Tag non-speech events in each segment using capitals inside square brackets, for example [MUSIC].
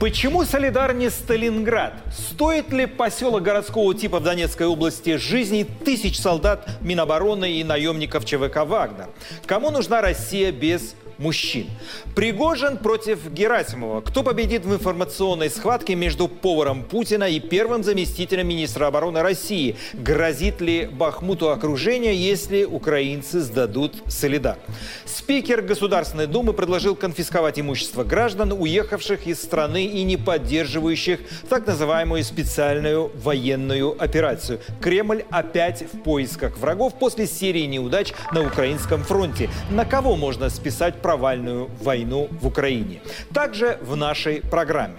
Почему Солидар не Сталинград? Стоит ли поселок городского типа в Донецкой области жизни тысяч солдат Минобороны и наемников ЧВК «Вагнер»? Кому нужна Россия без мужчин. Пригожин против Герасимова. Кто победит в информационной схватке между поваром Путина и первым заместителем министра обороны России? Грозит ли Бахмуту окружение, если украинцы сдадут Солидар? Спикер Государственной Думы предложил конфисковать имущество граждан, уехавших из страны и не поддерживающих так называемую специальную военную операцию. Кремль опять в поисках врагов после серии неудач на украинском фронте. На кого можно списать провальную войну в Украине. Также в нашей программе.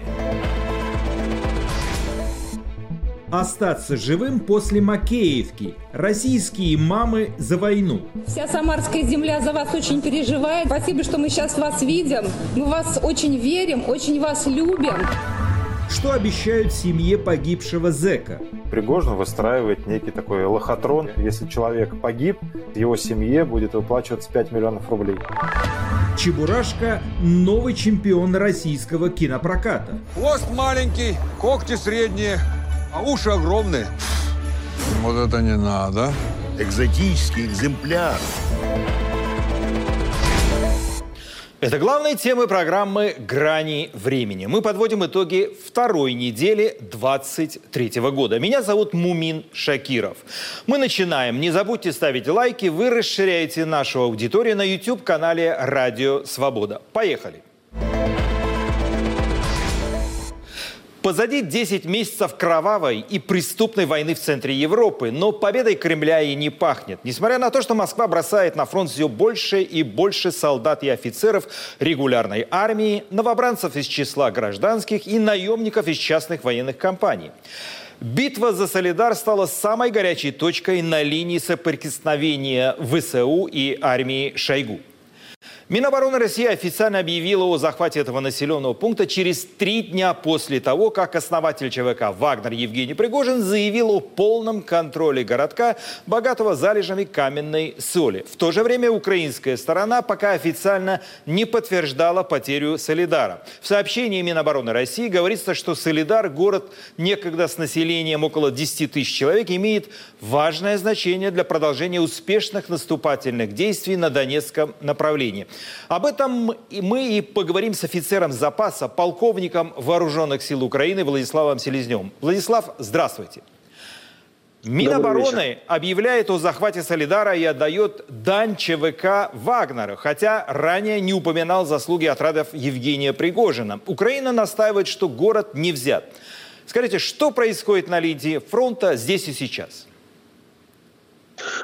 Остаться живым после Макеевки. Российские мамы за войну. Вся Самарская земля за вас очень переживает. Спасибо, что мы сейчас вас видим. Мы вас очень верим, очень вас любим. Что обещают семье погибшего зэка? Пригожин выстраивает некий такой лохотрон. Если человек погиб, его семье будет выплачиваться 5 миллионов рублей. Чебурашка – новый чемпион российского кинопроката. Хвост маленький, когти средние, а уши огромные. Вот это не надо. Экзотический экземпляр. Это главные темы программы «Грани времени». Мы подводим итоги второй недели 23 года. Меня зовут Мумин Шакиров. Мы начинаем. Не забудьте ставить лайки. Вы расширяете нашу аудиторию на YouTube-канале «Радио Свобода». Поехали! Позади 10 месяцев кровавой и преступной войны в центре Европы, но победой Кремля и не пахнет. Несмотря на то, что Москва бросает на фронт все больше и больше солдат и офицеров регулярной армии, новобранцев из числа гражданских и наемников из частных военных компаний. Битва за Солидар стала самой горячей точкой на линии соприкосновения ВСУ и армии Шойгу. Минобороны России официально объявила о захвате этого населенного пункта через три дня после того, как основатель ЧВК «Вагнер» Евгений Пригожин заявил о полном контроле городка, богатого залежами каменной соли. В то же время украинская сторона пока официально не подтверждала потерю Солидара. В сообщении Минобороны России говорится, что Солидар, город некогда с населением около 10 тысяч человек, имеет важное значение для продолжения успешных наступательных действий на Донецком направлении. Об этом мы и поговорим с офицером запаса, полковником Вооруженных сил Украины Владиславом Селезневым. Владислав, здравствуйте. Минобороны объявляет о захвате Солидара и отдает дань ЧВК Вагнера, хотя ранее не упоминал заслуги отрядов Евгения Пригожина. Украина настаивает, что город не взят. Скажите, что происходит на линии фронта здесь и сейчас?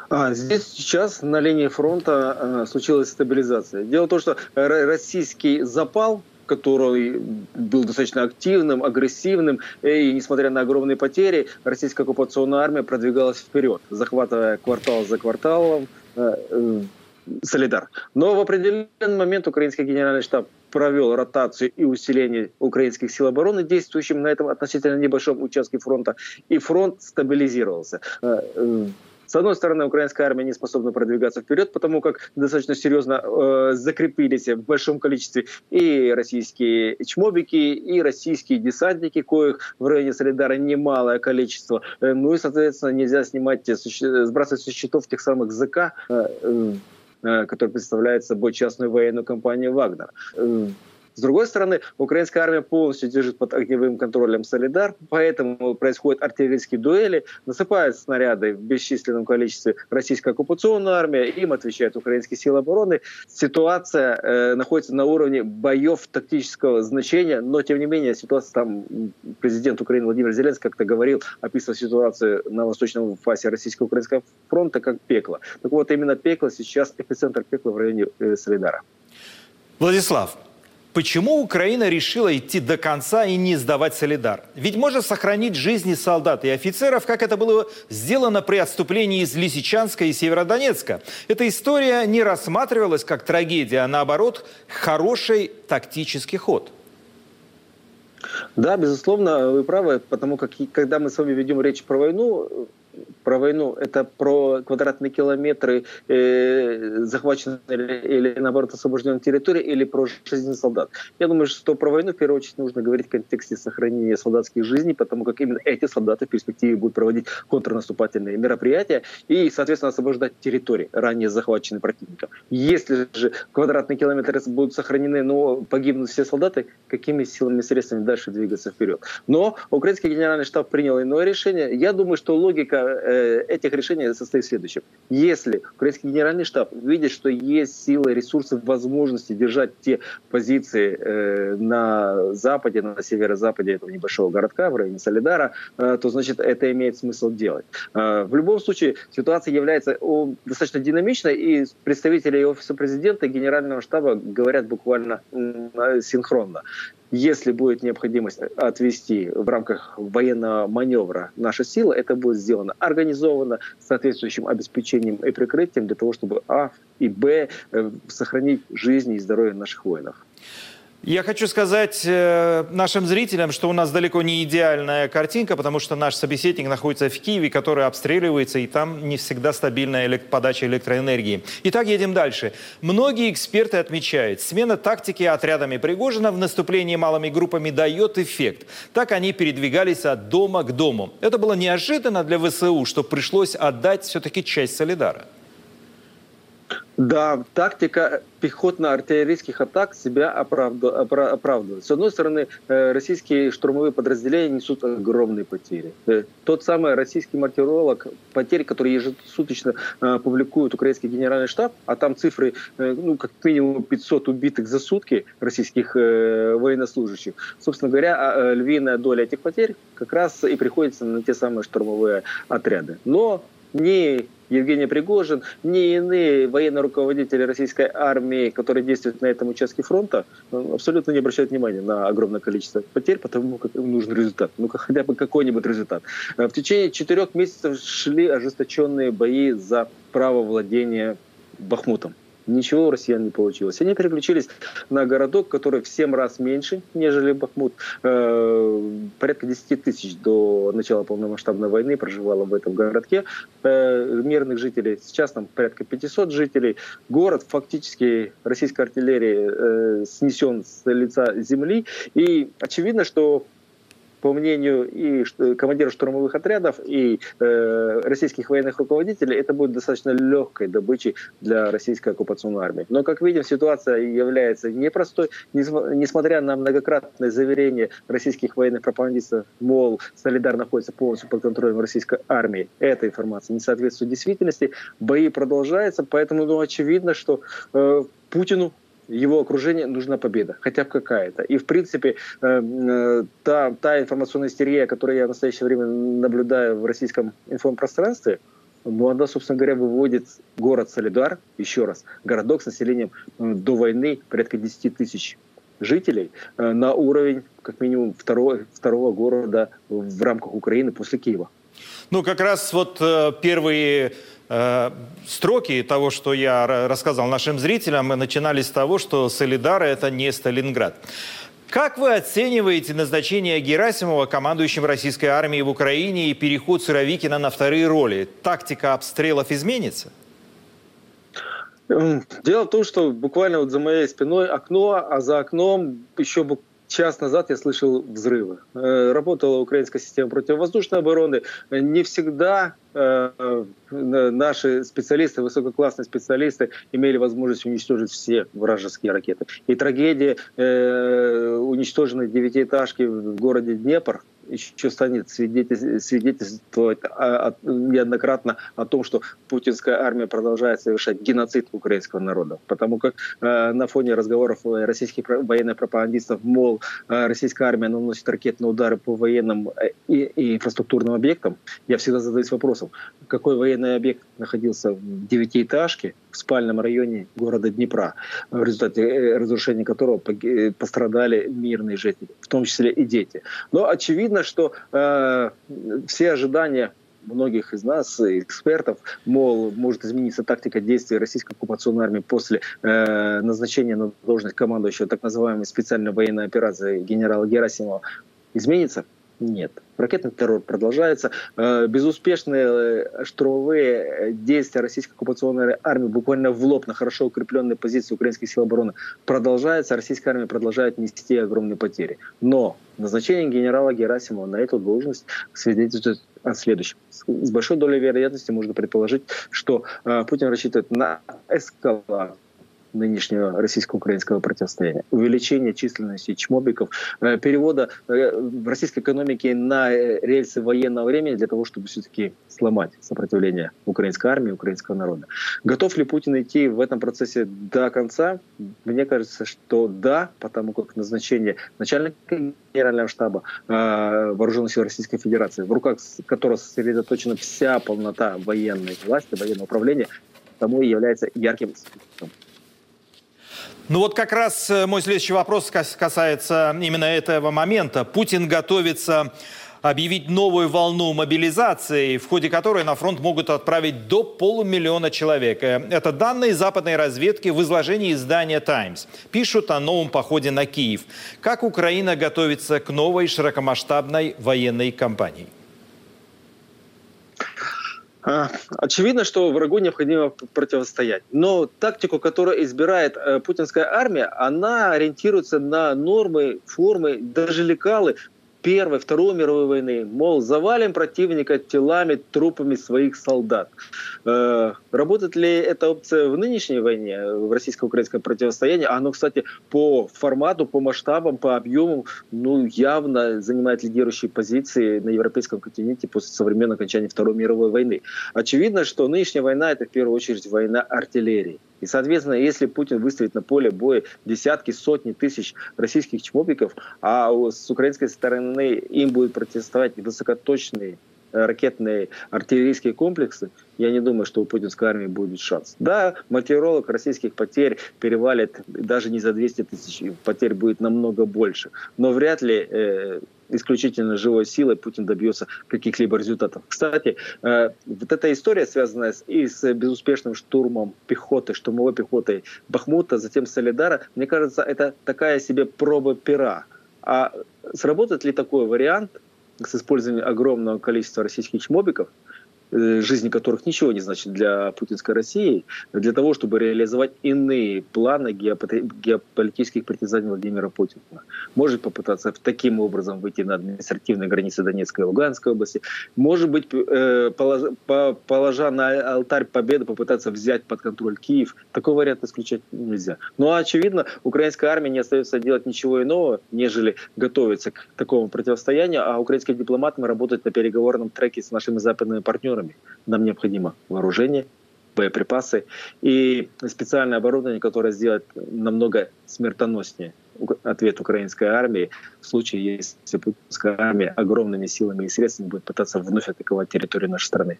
А, здесь сейчас на линии фронта э, случилась стабилизация. Дело в том, что российский запал который был достаточно активным, агрессивным, и несмотря на огромные потери, российская оккупационная армия продвигалась вперед, захватывая квартал за кварталом э, э, Солидар. Но в определенный момент украинский генеральный штаб провел ротацию и усиление украинских сил обороны, действующим на этом относительно небольшом участке фронта, и фронт стабилизировался. Э, э, с одной стороны, украинская армия не способна продвигаться вперед, потому как достаточно серьезно э, закрепились в большом количестве и российские чмобики, и российские десантники, коих в районе Солидара немалое количество. Э, ну и, соответственно, нельзя снимать, э, сбрасывать со счетов тех самых ЗК, э, э, который представляет собой частную военную компанию «Вагнер». С другой стороны, украинская армия полностью держит под огневым контролем Солидар, поэтому происходят артиллерийские дуэли, насыпают снаряды в бесчисленном количестве российская оккупационная армия, им отвечают украинские силы обороны. Ситуация э, находится на уровне боев тактического значения, но тем не менее ситуация там, президент Украины Владимир Зеленский как-то говорил, описывая ситуацию на восточном фасе российско-украинского фронта как пекло. Так вот, именно пекло сейчас, эпицентр пекла в районе э, Солидара. Владислав, Почему Украина решила идти до конца и не сдавать Солидар? Ведь можно сохранить жизни солдат и офицеров, как это было сделано при отступлении из Лисичанска и Северодонецка. Эта история не рассматривалась как трагедия, а наоборот, хороший тактический ход. Да, безусловно, вы правы, потому как когда мы с вами ведем речь про войну, про войну, это про квадратные километры э, захваченной или, или, наоборот, освобожденной территории, или про жизнь солдат. Я думаю, что про войну, в первую очередь, нужно говорить в контексте сохранения солдатских жизней, потому как именно эти солдаты в перспективе будут проводить контрнаступательные мероприятия и, соответственно, освобождать территории, ранее захваченные противником. Если же квадратные километры будут сохранены, но погибнут все солдаты, какими силами и средствами дальше двигаться вперед? Но украинский генеральный штаб принял иное решение. Я думаю, что логика э, этих решений состоит в следующем. Если украинский генеральный штаб видит, что есть силы, ресурсы, возможности держать те позиции э, на западе, на северо-западе этого небольшого городка, в районе Солидара, э, то значит это имеет смысл делать. Э, в любом случае ситуация является достаточно динамичной, и представители офиса президента и генерального штаба говорят буквально э, синхронно. Если будет необходимость отвести в рамках военного маневра наши силы, это будет сделано организованно, с соответствующим обеспечением и прикрытием для того, чтобы А и Б э, сохранить жизни и здоровье наших воинов. Я хочу сказать э, нашим зрителям, что у нас далеко не идеальная картинка, потому что наш собеседник находится в Киеве, который обстреливается, и там не всегда стабильная подача электроэнергии. Итак, едем дальше. Многие эксперты отмечают, смена тактики отрядами Пригожина в наступлении малыми группами дает эффект. Так они передвигались от дома к дому. Это было неожиданно для ВСУ, что пришлось отдать все-таки часть Солидара. Да, тактика пехотно-артиллерийских атак себя оправдывает. С одной стороны, э, российские штурмовые подразделения несут огромные потери. Э, тот самый российский мартиролог, потери, которые ежесуточно э, публикует украинский генеральный штаб, а там цифры, ну, как минимум 500 убитых за сутки российских военнослужащих. Собственно говоря, а, львиная доля этих потерь как раз и приходится на те самые штурмовые отряды. Но ни Евгений Пригожин, ни иные военные руководители российской армии, которые действуют на этом участке фронта, ну, абсолютно не обращают внимания на огромное количество потерь, потому как им нужен результат. Ну, хотя бы какой-нибудь результат. В течение четырех месяцев шли ожесточенные бои за право владения Бахмутом. Ничего у россиян не получилось. Они переключились на городок, который в 7 раз меньше, нежели Бахмут. Э, порядка 10 тысяч до начала полномасштабной войны проживало в этом городке э, мирных жителей. Сейчас там порядка 500 жителей. Город фактически российской артиллерии э, снесен с лица земли. И очевидно, что по мнению и командиров штурмовых отрядов, и э, российских военных руководителей, это будет достаточно легкой добычей для российской оккупационной армии. Но, как видим, ситуация является непростой, несмотря на многократное заверение российских военных пропагандистов, мол, Солидар находится полностью под контролем российской армии. Эта информация не соответствует действительности. Бои продолжаются, поэтому ну, очевидно, что э, Путину его окружению нужна победа, хотя бы какая-то. И, в принципе, э, э, та, та информационная истерия, которую я в настоящее время наблюдаю в российском информпространстве, ну, она, собственно говоря, выводит город Солидар, еще раз, городок с населением э, до войны порядка 10 тысяч жителей на уровень, как минимум, второго, второго города в рамках Украины после Киева. Ну, как раз вот первые Э, строки того, что я рассказал нашим зрителям, начинались с того, что Солидар – это не Сталинград. Как вы оцениваете назначение Герасимова командующим российской армией в Украине и переход Суровикина на вторые роли? Тактика обстрелов изменится? Эм, дело в том, что буквально вот за моей спиной окно, а за окном еще час назад я слышал взрывы. Э, работала украинская система противовоздушной обороны. Не всегда э, наши специалисты, высококлассные специалисты имели возможность уничтожить все вражеские ракеты. И трагедия э, уничтоженной девятиэтажки в городе Днепр еще станет свидетельствовать неоднократно о том, что путинская армия продолжает совершать геноцид украинского народа. Потому как э, на фоне разговоров российских военных пропагандистов, мол, э, российская армия наносит ракетные удары по военным э, и инфраструктурным объектам, я всегда задаюсь вопросом, какой военный объект находился в девятиэтажке в спальном районе города Днепра, в результате разрушения которого пострадали мирные жители, в том числе и дети. Но очевидно, Видно, что э, все ожидания многих из нас, экспертов, мол, может измениться тактика действий российской оккупационной армии после э, назначения на должность командующего так называемой специальной военной операции генерала Герасимова, изменится? Нет. Ракетный террор продолжается. Э, безуспешные э, штурмовые действия российской оккупационной армии буквально в лоб на хорошо укрепленные позиции украинских сил обороны продолжаются. Российская армия продолжает нести огромные потери. Но назначение генерала Герасимова на эту должность свидетельствует о следующем. С большой долей вероятности можно предположить, что э, Путин рассчитывает на эскалацию нынешнего российско-украинского противостояния. Увеличение численности чмобиков, э, перевода э, российской экономике на э, рельсы военного времени для того, чтобы все-таки сломать сопротивление украинской армии, украинского народа. Готов ли Путин идти в этом процессе до конца? Мне кажется, что да, потому как назначение начальника генерального штаба вооруженных сил Российской Федерации, в руках которого сосредоточена вся полнота военной власти, военного управления, тому и является ярким списком. Ну вот как раз э, мой следующий вопрос касается именно этого момента. Путин готовится объявить новую волну мобилизации, в ходе которой на фронт могут отправить до полумиллиона человек. Э, это данные западной разведки в изложении издания «Таймс». Пишут о новом походе на Киев. Как Украина готовится к новой широкомасштабной военной кампании? А, очевидно, что врагу необходимо противостоять. Но тактику, которую избирает э, путинская армия, она ориентируется на нормы, формы, даже лекалы Первой, Второй мировой войны. Мол, завалим противника телами, трупами своих солдат. Э, работает ли эта опция в нынешней войне, в российско-украинском противостоянии? Оно, кстати, по формату, по масштабам, по объемам, ну, явно занимает лидирующие позиции на европейском континенте после современного окончания Второй мировой войны. Очевидно, что нынешняя война – это в первую очередь война артиллерии. И, соответственно, если Путин выставит на поле боя десятки, сотни тысяч российских чмобиков, а с украинской стороны им будут протестовать высокоточные э, ракетные артиллерийские комплексы, я не думаю, что у путинской армии будет шанс. Да, маркировок российских потерь перевалит даже не за 200 тысяч, потерь будет намного больше. Но вряд ли э, исключительно живой силой Путин добьется каких-либо результатов. Кстати, э, вот эта история, связанная с, и с безуспешным штурмом пехоты, штурмовой пехотой Бахмута, затем Солидара, мне кажется, это такая себе проба пера. А сработает ли такой вариант с использованием огромного количества российских Э, жизни которых ничего не значит для путинской России, для того, чтобы реализовать иные планы геополитических притязаний Владимира Путина. Может попытаться таким образом выйти на административные границы Донецкой и Луганской области. Может быть, э, положа на алтарь победы, попытаться взять под контроль Киев. Такой вариант исключать нельзя. Но, очевидно, украинская армия не остается делать ничего иного, нежели готовиться к такому противостоянию, а украинские дипломаты работают на переговорном треке с нашими западными партнерами партнерами. Нам необходимо вооружение, боеприпасы и специальное оборудование, которое сделает намного смертоноснее ответ украинской армии в случае, если путинская армия огромными силами и средствами будет пытаться вновь атаковать территорию нашей страны.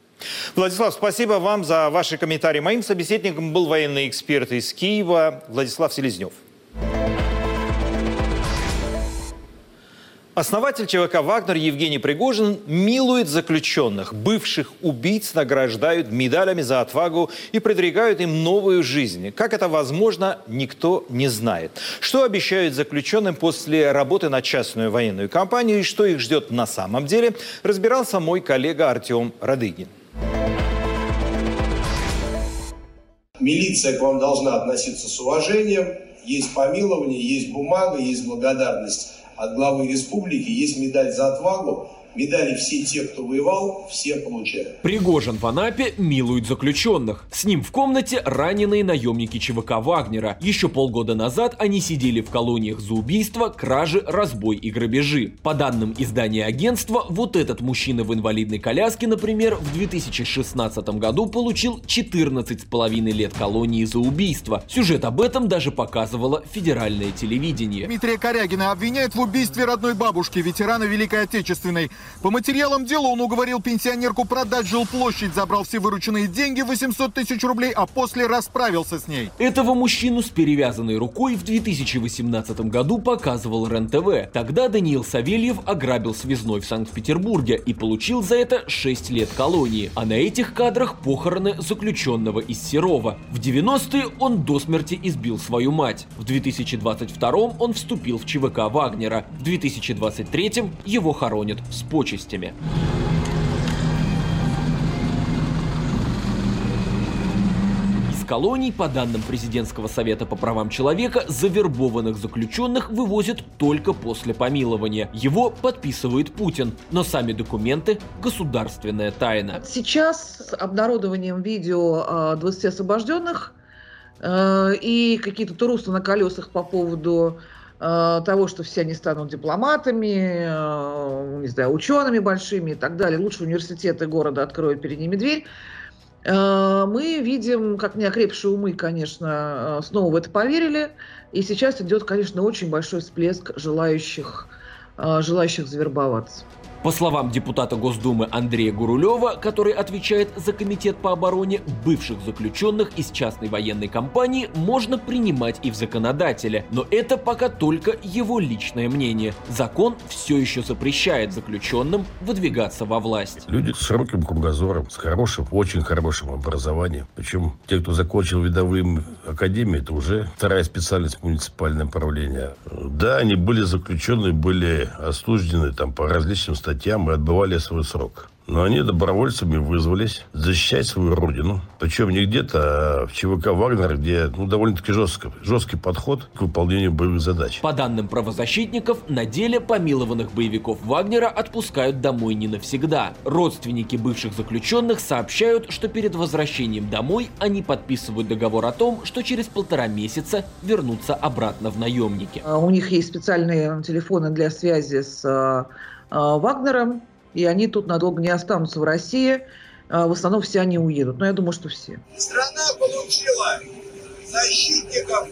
Владислав, спасибо вам за ваши комментарии. Моим собеседником был военный эксперт из Киева Владислав Селезнев. Основатель ЧВК «Вагнер» Евгений Пригожин милует заключенных. Бывших убийц награждают медалями за отвагу и предрекают им новую жизнь. Как это возможно, никто не знает. Что обещают заключенным после работы на частную военную компанию и что их ждет на самом деле, разбирался мой коллега Артем Радыгин. Милиция к вам должна относиться с уважением. Есть помилование, есть бумага, есть благодарность от главы республики, есть медаль за отвагу, Медали все те, кто воевал, все получают. Пригожин в Анапе милует заключенных. С ним в комнате раненые наемники ЧВК Вагнера. Еще полгода назад они сидели в колониях за убийство, кражи, разбой и грабежи. По данным издания агентства, вот этот мужчина в инвалидной коляске, например, в 2016 году получил 14,5 лет колонии за убийство. Сюжет об этом даже показывало федеральное телевидение. Дмитрия Корягина обвиняют в убийстве родной бабушки, ветерана Великой Отечественной. По материалам дела он уговорил пенсионерку продать жилплощадь, забрал все вырученные деньги 800 тысяч рублей, а после расправился с ней. Этого мужчину с перевязанной рукой в 2018 году показывал РЕН-ТВ. Тогда Даниил Савельев ограбил связной в Санкт-Петербурге и получил за это 6 лет колонии. А на этих кадрах похороны заключенного из Серова. В 90-е он до смерти избил свою мать. В 2022 он вступил в ЧВК Вагнера. В 2023 его хоронят с почестями. Из колоний, по данным Президентского совета по правам человека, завербованных заключенных вывозят только после помилования. Его подписывает Путин, но сами документы – государственная тайна. Сейчас с обнародованием видео 20 освобожденных э, и какие-то турусы на колесах по поводу того, что все они станут дипломатами, э, не знаю, учеными большими и так далее. Лучшие университеты города откроют перед ними дверь. Э, Мы видим, как неокрепшие умы, конечно, э, снова в это поверили. И сейчас идет, конечно, очень большой всплеск желающих, э, желающих завербоваться. По словам депутата Госдумы Андрея Гурулева, который отвечает за комитет по обороне, бывших заключенных из частной военной компании можно принимать и в законодателе. Но это пока только его личное мнение. Закон все еще запрещает заключенным выдвигаться во власть. Люди с широким кругозором, с хорошим, очень хорошим образованием. Причем те, кто закончил видовые академии, это уже вторая специальность муниципальное правление. Да, они были заключены, были осуждены там по различным статьям и отбывали свой срок. Но они добровольцами вызвались защищать свою родину. Причем не где-то, а в ЧВК «Вагнер», где ну, довольно-таки жестко, жесткий подход к выполнению боевых задач. По данным правозащитников, на деле помилованных боевиков Вагнера отпускают домой не навсегда. Родственники бывших заключенных сообщают, что перед возвращением домой они подписывают договор о том, что через полтора месяца вернутся обратно в наемники. Э, У них есть специальные телефоны для связи с э, Вагнером, и они тут надолго не останутся в России. Э, В основном все они уедут. Но я думаю, что все. Страна получила защитников,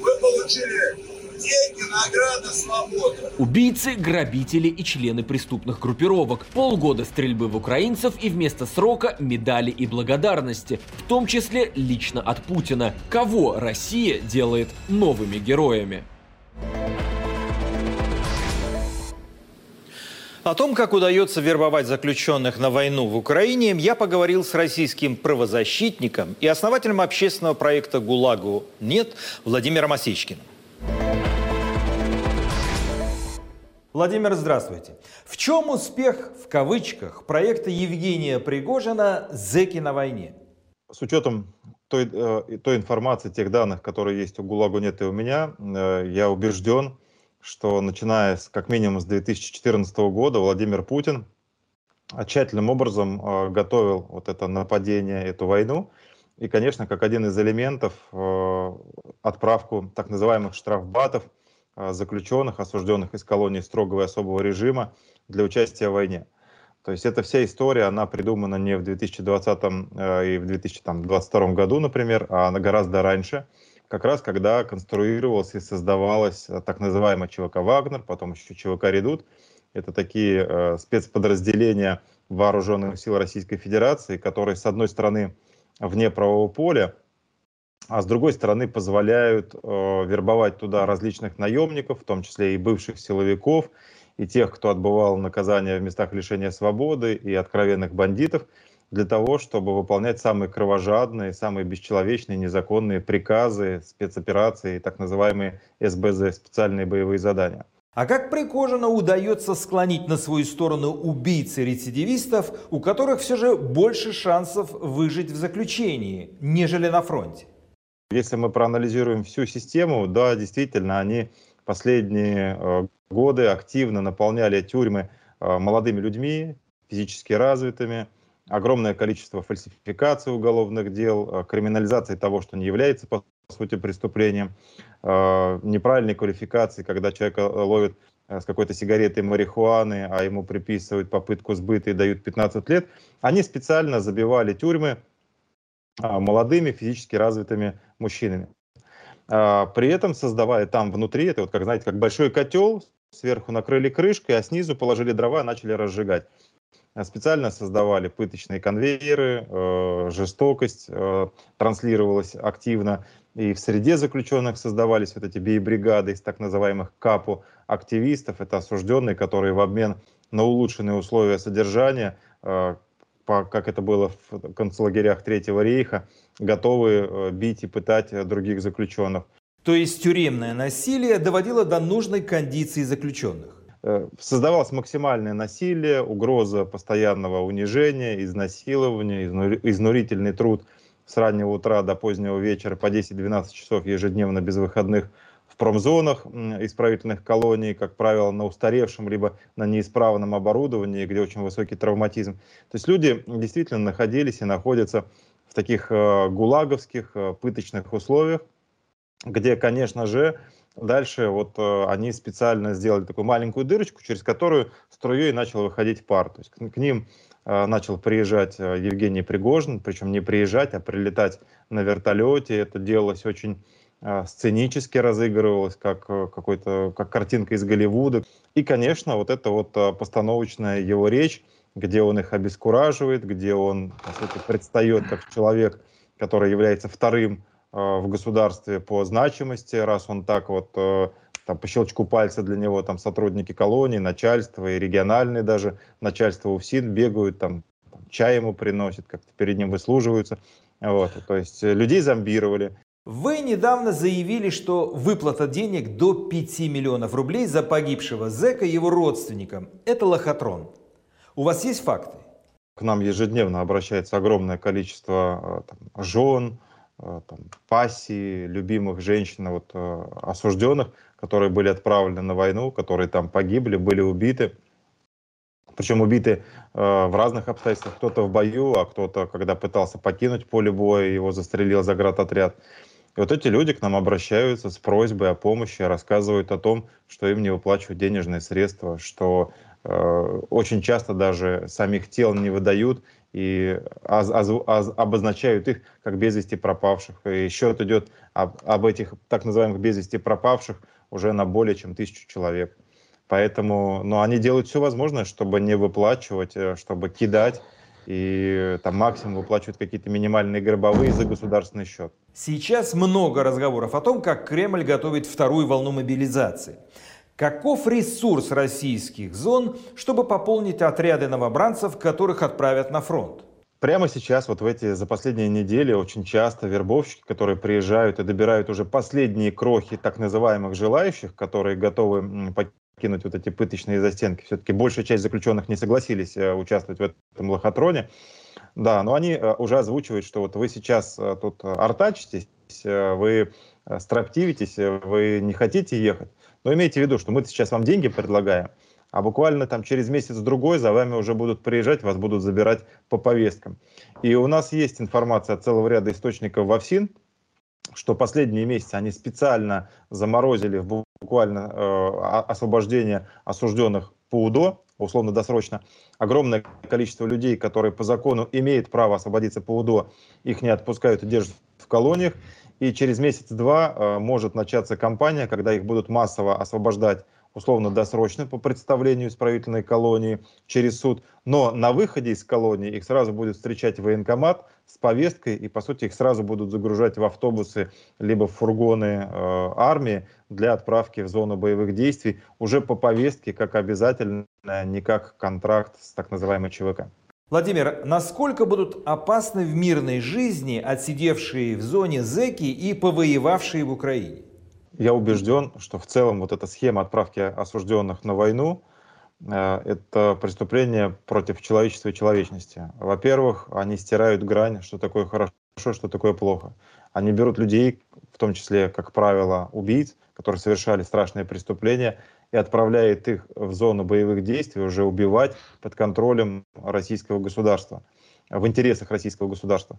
вы получили деньги, награды, свободу. Убийцы, грабители и члены преступных группировок. Полгода стрельбы в украинцев и вместо срока медали и благодарности, в том числе лично от Путина. Кого Россия делает новыми героями? О том, как удается вербовать заключенных на войну в Украине, я поговорил с российским правозащитником и основателем общественного проекта «ГУЛАГу нет» Владимиром Осечкиным. Владимир, здравствуйте. В чем успех, в кавычках, проекта Евгения Пригожина «Зеки на войне»? С учетом той, э, той информации, тех данных, которые есть у ГУЛАГу нет и у меня, э, я убежден, что начиная с, как минимум с 2014 года Владимир Путин тщательным образом э, готовил вот это нападение, эту войну. И, конечно, как один из элементов э, отправку так называемых штрафбатов, заключенных, осужденных из колонии строгого и особого режима для участия в войне. То есть эта вся история, она придумана не в 2020 э, и в 2022 году, например, а гораздо раньше – как раз когда конструировалась и создавалась э, так называемая ЧВК «Вагнер», потом еще ЧВК «Редут». Это такие э, спецподразделения вооруженных сил Российской Федерации, которые, с одной стороны, вне правового поля, а с другой стороны, позволяют э, вербовать туда различных наемников, в том числе и бывших силовиков, и тех, кто отбывал наказание в местах лишения свободы, и откровенных бандитов – для того, чтобы выполнять самые кровожадные, самые бесчеловечные, незаконные приказы, спецоперации, так называемые СБЗ, специальные боевые задания. А как Пригожину удается склонить на свою сторону убийц и рецидивистов, у которых все же больше шансов выжить в заключении, нежели на фронте? Если мы проанализируем всю систему, да, действительно, они последние э, годы активно наполняли тюрьмы э, молодыми людьми, физически развитыми, огромное количество фальсификаций уголовных дел, э, криминализации того, что не является по сути преступлением, э, неправильной квалификации, когда человека ловят э, с какой-то сигаретой марихуаны, а ему приписывают попытку сбыта и дают 15 лет, они специально забивали тюрьмы молодыми физически развитыми мужчинами. При этом создавая там внутри, это вот как, знаете, как большой котел сверху накрыли крышкой, а снизу положили дрова, начали разжигать. Специально создавали пыточные конвейеры, э, жестокость э, транслировалась активно. И в среде заключенных создавались вот эти бей-бригады из так называемых КАПУ активистов. Это осужденные, которые в обмен на улучшенные условия содержания, э, как это было в концлагерях Третьего рейха, готовы э, бить и пытать других заключенных. То есть тюремное насилие доводило до нужной кондиции заключенных? Э, создавалось максимальное насилие, угроза постоянного унижения, изнасилования, изнурительный труд с раннего утра до позднего вечера по 10-12 часов ежедневно без выходных в промзонах исправительных колоний, как правило, на устаревшем либо на неисправном оборудовании, где очень высокий травматизм. То есть люди действительно находились и находятся в таких э, гулаговских э, пыточных условиях, где, конечно же, дальше вот э, они специально сделали такую маленькую дырочку, через которую струей начал выходить пар. То есть к, к ним э, начал приезжать э, Евгений Пригожин, причем не приезжать, а прилетать на вертолете. Это делалось очень э, сценически разыгрывалось, как э, какой-то, как картинка из Голливуда. И, конечно, вот эта вот э, постановочная его речь, где он их обескураживает, где он, по сути, предстает как человек, который является вторым в государстве по значимости, раз он так вот э, там, по щелчку пальца для него там сотрудники колонии, начальство и региональные даже начальство УФСИН бегают, там, чай ему приносят, как-то перед ним выслуживаются. Вот, то есть э, людей зомбировали. Вы недавно заявили, что выплата денег до 5 миллионов рублей за погибшего зэка его родственникам – это лохотрон. У вас есть факты? К нам ежедневно обращается огромное количество там, жен, Э, там, пассии, любимых женщин, вот, э, осужденных, которые были отправлены на войну, которые там погибли, были убиты. Причем убиты э, в разных обстоятельствах. Кто-то в бою, а кто-то, когда пытался покинуть поле боя, его застрелил заградотряд. И вот эти люди к нам обращаются с просьбой о помощи, рассказывают о том, что им не выплачивают денежные средства, что э, очень часто даже самих тел не выдают, и аз, аз, аз, обозначают их как без вести пропавших. И счет идет об, об этих так называемых без вести пропавших уже на более чем тысячу человек. Поэтому ну, они делают все возможное, чтобы не выплачивать, э, чтобы кидать и там максимум выплачивают какие-то минимальные гробовые за государственный счет. Сейчас много разговоров о том, как Кремль готовит вторую волну мобилизации. Каков ресурс российских зон, чтобы пополнить отряды новобранцев, которых отправят на фронт? Прямо сейчас, вот в эти за последние недели, очень часто вербовщики, которые приезжают и добирают уже последние крохи так называемых желающих, которые готовы покинуть вот эти пыточные застенки, все-таки большая часть заключенных не согласились э, участвовать в этом лохотроне, да, но они э, уже озвучивают, что вот вы сейчас э, тут артачитесь, вы строптивитесь, вы не хотите ехать, но имейте в виду, что мы сейчас вам деньги предлагаем, а буквально там через месяц-другой за вами уже будут приезжать, вас будут забирать по повесткам. И у нас есть информация от целого ряда источников в ОФСИН, что последние месяцы они специально заморозили буквально э, освобождение осужденных по УДО, условно-досрочно, огромное количество людей, которые по закону имеют право освободиться по УДО, их не отпускают и держат в колониях и через месяц-два э, может начаться кампания, когда их будут массово освобождать условно-досрочно по представлению исправительной колонии через суд. Но на выходе из колонии их сразу будет встречать военкомат с повесткой, и, по сути, их сразу будут загружать в автобусы либо в фургоны э, армии для отправки в зону боевых действий уже по повестке, как обязательно, не как контракт с так называемой ЧВК. Владимир, насколько будут опасны в мирной жизни отсидевшие в зоне зеки и повоевавшие в Украине? Я убежден, что в целом вот эта схема отправки осужденных на войну э, это преступление против человечества и человечности. Во-первых, они стирают грань, что такое хорошо, что такое плохо. Они берут людей, в том числе, как правило, убийц, которые совершали страшные преступления, и отправляет их в зону боевых действий уже убивать под контролем российского государства, в интересах российского государства.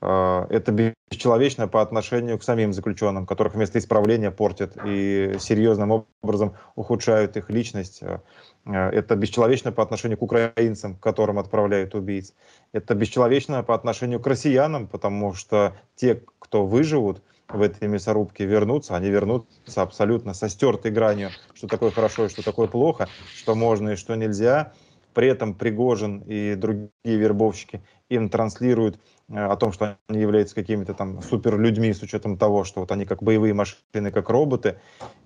А, это бесчеловечно по отношению к самим заключенным, которых вместо исправления портят и серьезным образом ухудшают их личность. А, это бесчеловечно по отношению к украинцам, которым отправляют убийц. Это бесчеловечно по отношению к россиянам, потому что те, кто выживут, в этой мясорубке вернутся, они вернутся абсолютно со стертой гранью, что такое хорошо и что такое плохо, что можно и что нельзя. При этом Пригожин и другие вербовщики им транслируют о том, что они являются какими-то там суперлюдьми с учетом того, что вот они как боевые машины, как роботы.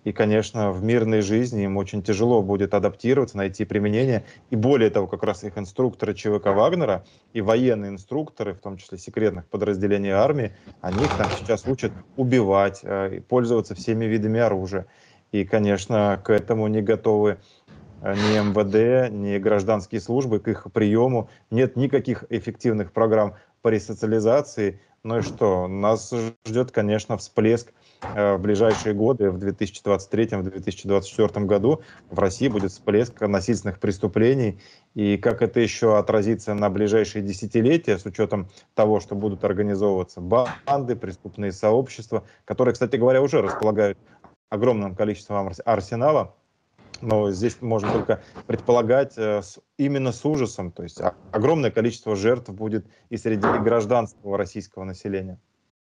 И, конечно, в мирной жизни им очень тяжело будет адаптироваться, найти применение. И более того, как раз их инструкторы ЧВК Вагнера и военные инструкторы, в том числе секретных подразделений армии, они их там сейчас учат убивать, э, пользоваться всеми видами оружия. И, конечно, к этому не готовы Э, ни МВД, ни гражданские службы к их приему. Нет никаких эффективных программ по ресоциализации. Ну и что? Нас ждет, конечно, всплеск э, в ближайшие годы, в 2023-2024 году в России будет всплеск насильственных преступлений. И как это еще отразится на ближайшие десятилетия, с учетом того, что будут организовываться банды, преступные сообщества, которые, кстати говоря, уже располагают огромным количеством арсенала, но здесь можно только предполагать э, именно с ужасом. То есть огромное количество жертв будет и среди гражданского российского населения.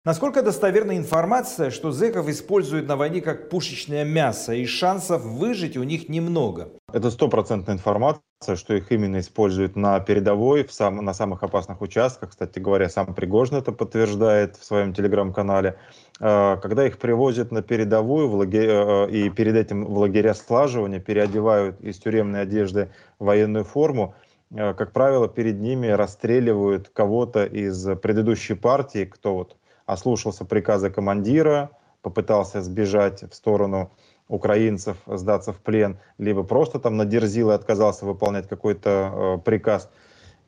Насколько достоверна информация, что зэков используют на войне как пушечное мясо, и шансов выжить у них немного? Это стопроцентная информация, что их именно используют на передовой, в сам, на самых опасных участках. Кстати говоря, сам Пригожин это подтверждает в своем телеграм-канале. А, когда их привозят на передовую в лагерь, э, и перед этим в лагеря слаживания переодевают из тюремной одежды военную форму, э, как правило, перед ними расстреливают кого-то из предыдущей партии, кто вот ослушался приказа командира, попытался сбежать в сторону украинцев, сдаться в плен, либо просто там надерзил и отказался выполнять какой-то э, приказ.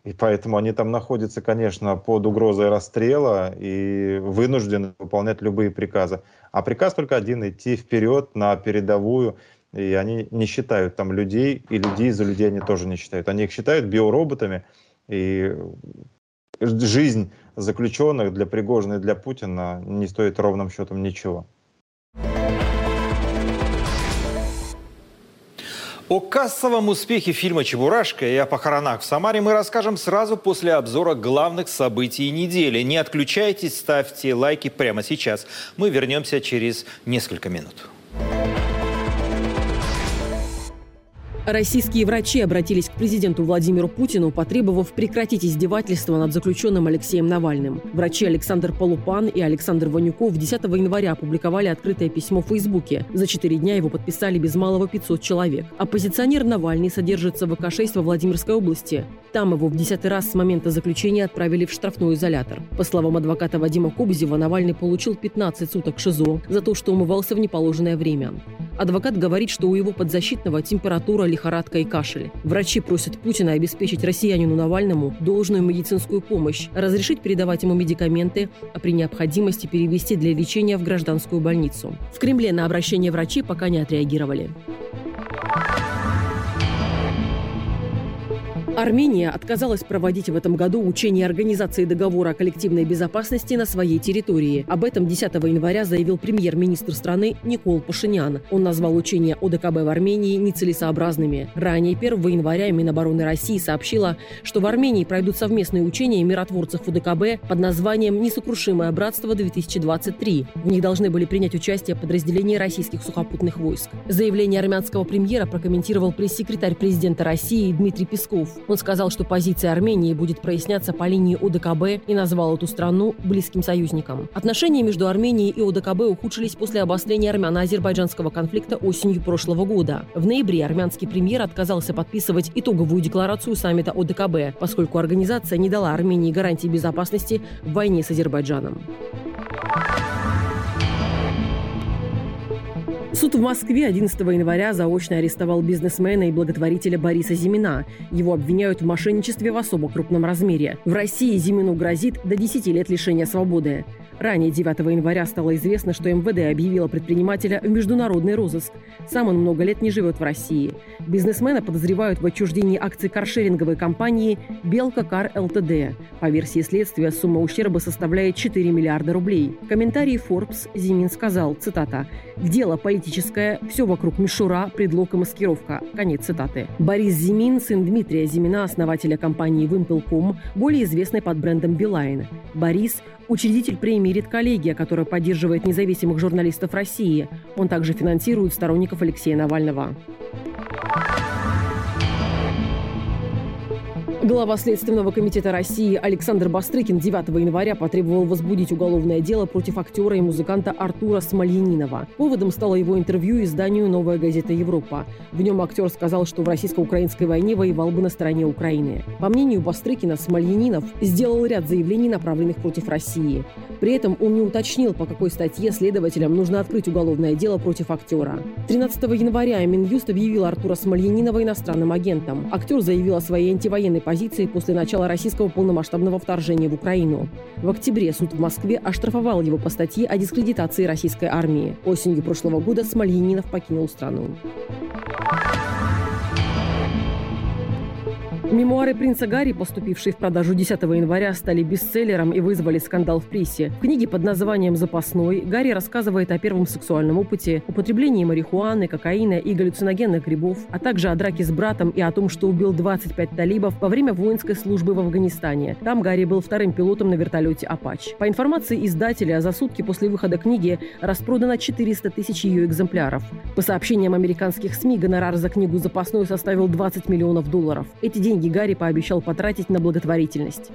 И поэтому они там находятся, конечно, под угрозой расстрела и вынуждены выполнять любые приказы. А приказ только один — идти вперед на передовую. И они не считают там людей, и людей за людей они тоже не считают. Они их считают биороботами. И жизнь заключенных для Пригожина и для Путина не стоит ровным счетом ничего. О кассовом успехе фильма «Чебурашка» и о похоронах в Самаре мы расскажем сразу после обзора главных событий недели. Не отключайтесь, ставьте лайки прямо сейчас. Мы вернемся через несколько минут. Российские врачи обратились к президенту Владимиру Путину, потребовав прекратить издевательство над заключенным Алексеем Навальным. Врачи Александр Полупан и Александр Ванюков 10 января опубликовали открытое письмо в Фейсбуке. За четыре дня его подписали без малого 500 человек. Оппозиционер Навальный содержится в ВК-6 во Владимирской области. Там его в десятый раз с момента заключения отправили в штрафной изолятор. По словам адвоката Вадима Кубзева, Навальный получил 15 суток ШИЗО за то, что умывался в неположенное время. Адвокат говорит, что у его подзащитного температура, лихорадка и кашель. Врачи просят Путина обеспечить россиянину Навальному должную медицинскую помощь, разрешить передавать ему медикаменты, а при необходимости перевести для лечения в гражданскую больницу. В Кремле на обращение врачей пока не отреагировали. Армения отказалась проводить в этом году учение Организации договора о коллективной безопасности на своей территории. Об этом 10 января заявил премьер-министр страны Никол Пашинян. Он назвал учения ОДКБ в Армении нецелесообразными. Ранее 1 января Минобороны России сообщила, что в Армении пройдут совместные учения миротворцев ОДКБ под названием «Несокрушимое братство-2023». В них должны были принять участие подразделения российских сухопутных войск. Заявление армянского премьера прокомментировал пресс-секретарь президента России Дмитрий Песков. Он сказал, что позиция Армении будет проясняться по линии ОДКБ и назвал эту страну близким союзником. Отношения между Арменией и ОДКБ ухудшились после обострения армяно-азербайджанского конфликта осенью прошлого года. В ноябре армянский премьер отказался подписывать итоговую декларацию саммита ОДКБ, поскольку организация не дала Армении гарантии безопасности в войне с Азербайджаном. Суд в Москве 11 января заочно арестовал бизнесмена и благотворителя Бориса Зимина. Его обвиняют в мошенничестве в особо крупном размере. В России Зимину грозит до 10 лет лишения свободы. Ранее 9 января стало известно, что МВД объявило предпринимателя в международный розыск. Сам он много лет не живет в России. Бизнесмена подозревают в отчуждении акций каршеринговой компании «Белка Кар ЛТД». По версии следствия, сумма ущерба составляет 4 миллиарда рублей. В комментарии Forbes Зимин сказал, цитата, «Дело политическое, все вокруг мишура, предлог и маскировка». Конец цитаты. Борис Зимин, сын Дмитрия Зимина, основателя компании «Вымпелком», более известной под брендом «Билайн». Борис учредитель премии «Редколлегия», которая поддерживает независимых журналистов России. Он также финансирует сторонников Алексея Навального. Глава Следственного комитета России Александр Бастрыкин 9 января потребовал возбудить уголовное дело против актера и музыканта Артура Смольянинова. Поводом стало его интервью изданию «Новая газета Европа». В нем актер сказал, что в российско-украинской войне воевал бы на стороне Украины. По мнению Бастрыкина, Смольянинов сделал ряд заявлений, направленных против России. При этом он не уточнил, по какой статье следователям нужно открыть уголовное дело против актера. 13 января Минюст объявил Артура Смольянинова иностранным агентом. Актер заявил о своей антивоенной позиции после начала российского полномасштабного вторжения в Украину. В октябре суд в Москве оштрафовал его по статье о дискредитации российской армии. Осенью прошлого года Смольянинов покинул страну. Мемуары принца Гарри, поступившие в продажу 10 января, стали бестселлером и вызвали скандал в прессе. В книге под названием «Запасной» Гарри рассказывает о первом сексуальном опыте, употреблении марихуаны, кокаина и галлюциногенных грибов, а также о драке с братом и о том, что убил 25 талибов во время воинской службы в Афганистане. Там Гарри был вторым пилотом на вертолете «Апач». По информации издателя, за сутки после выхода книги распродано 400 тысяч ее экземпляров. По сообщениям американских СМИ, гонорар за книгу «Запасной» составил 20 миллионов долларов. Эти деньги деньги Гарри пообещал потратить на благотворительность.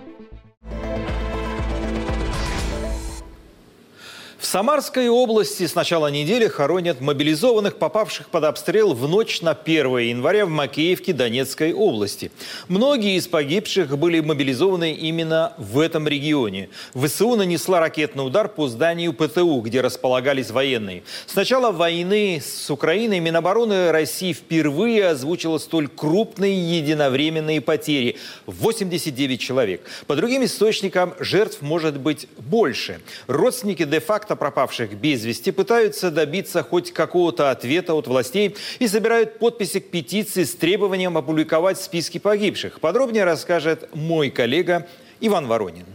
В Самарской области с начала недели хоронят мобилизованных, попавших под обстрел в ночь на 1 января в Макеевке Донецкой области. Многие из погибших были мобилизованы именно в этом регионе. ВСУ нанесла ракетный удар по зданию ПТУ, где располагались военные. С начала войны с Украиной Минобороны России впервые озвучила столь крупные единовременные потери – 89 человек. По другим источникам, жертв может быть больше. Родственники де-факто часто пропавших без вести пытаются добиться хоть какого-то ответа от властей и собирают подписи к петиции с требованием опубликовать списки погибших. Подробнее расскажет мой коллега Иван Воронин.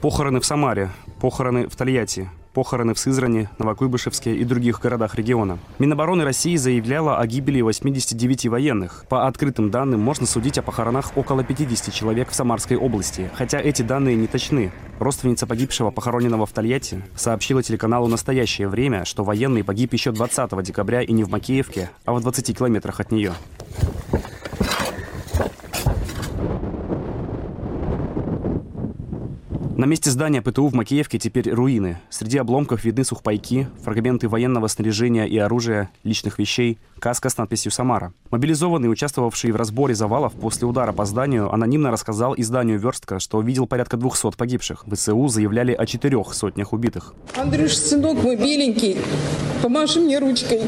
Похороны в Самаре, похороны в Тольятти, похороны в Сызрани, Новокуйбышевске и других городах региона. Минобороны России заявляла о гибели 89 военных. По открытым данным можно судить о похоронах около 50 человек в Самарской области, хотя эти данные не точны. Родственница погибшего, похороненного в Тольятти, сообщила телеканалу «Настоящее время», что военный погиб еще 20 декабря и не в Макеевке, а в 20 километрах от нее. На месте здания ПТУ в Макеевке теперь руины. Среди обломков видны сухпайки, фрагменты военного снаряжения и оружия, личных вещей, каска с надписью «Самара». Мобилизованный, участвовавший в разборе завалов после удара по зданию, анонимно рассказал изданию «Верстка», что видел порядка 200 погибших. ВСУ заявляли о четырех сотнях убитых. Андрюш, сынок мой беленький, помаши мне ручкой.